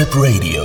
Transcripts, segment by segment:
Trip Radio.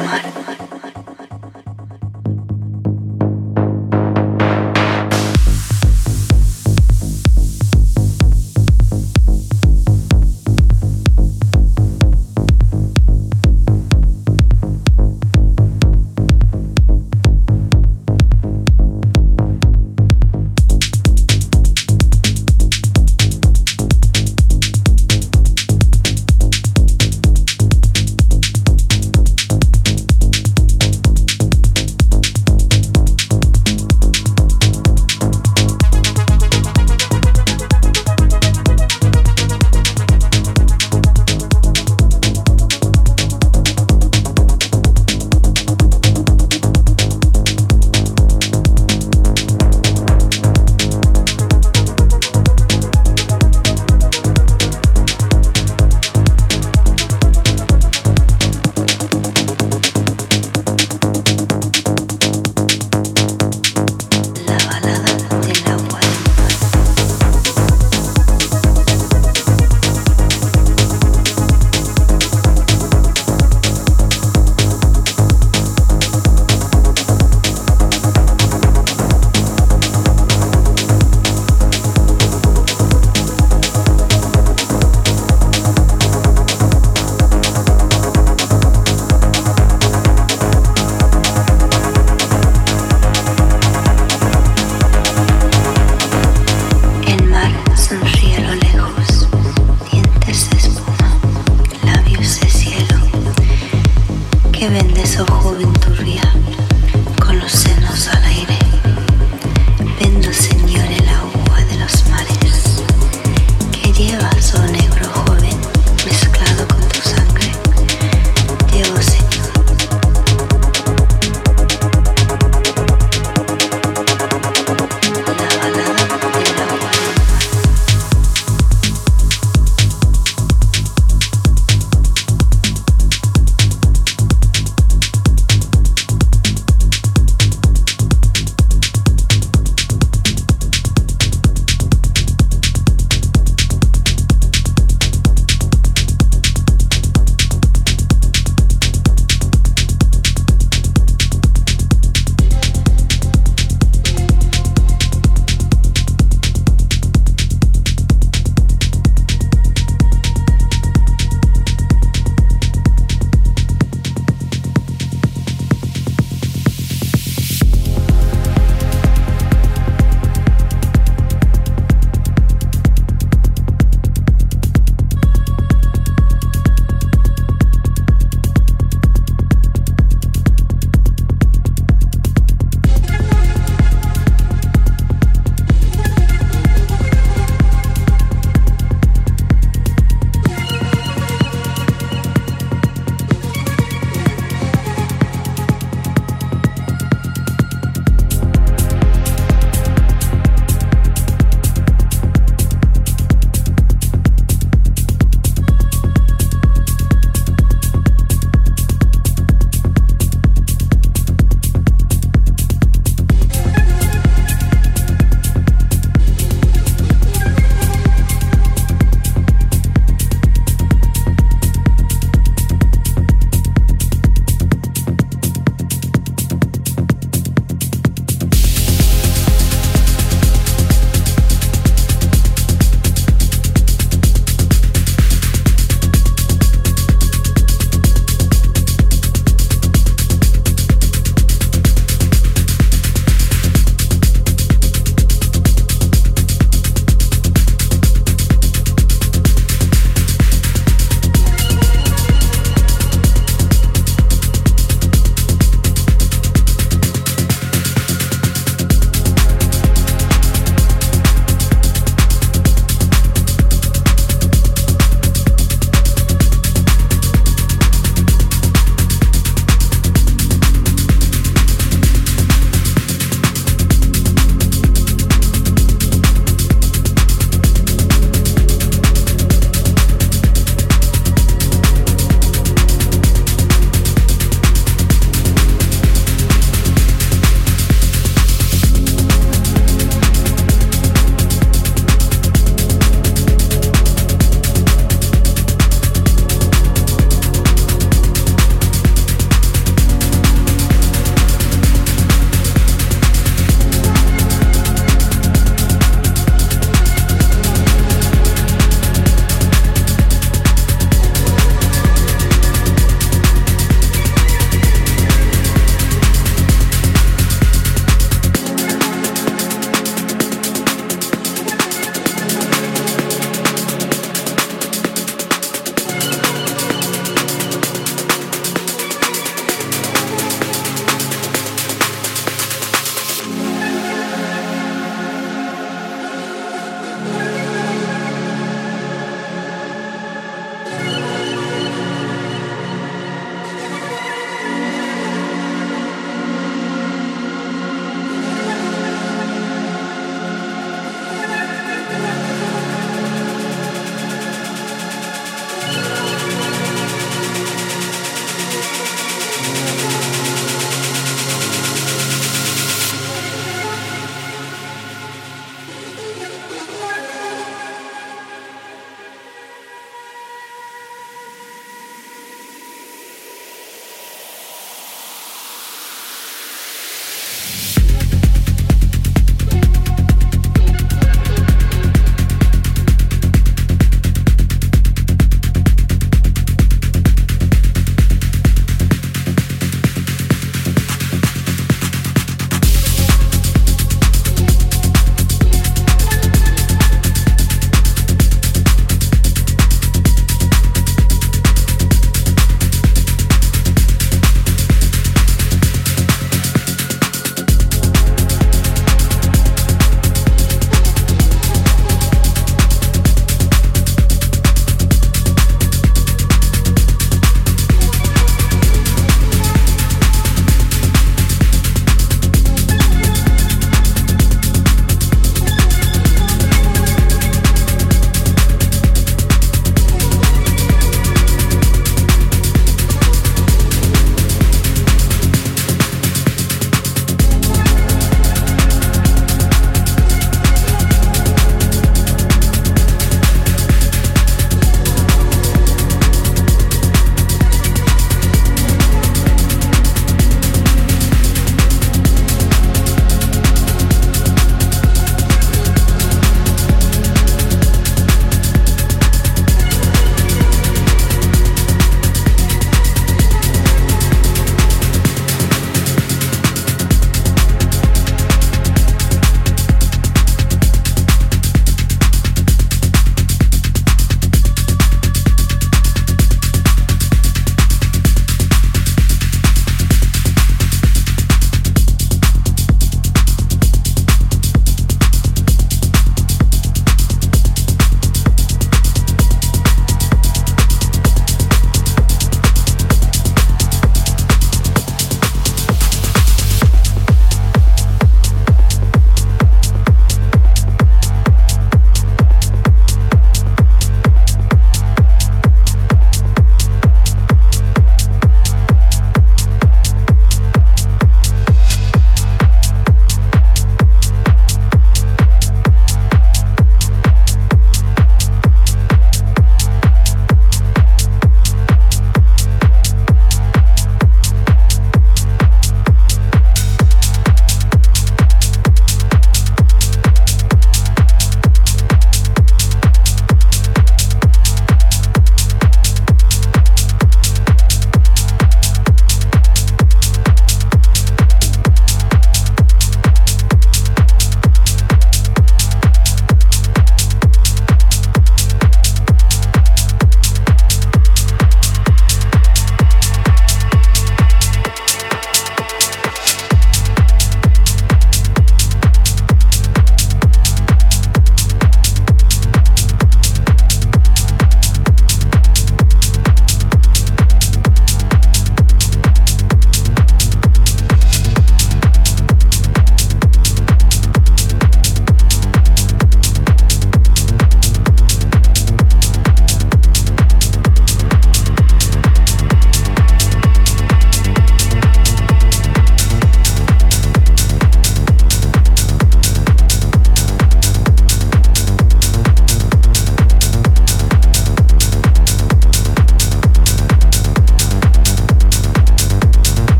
Mar.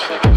Trip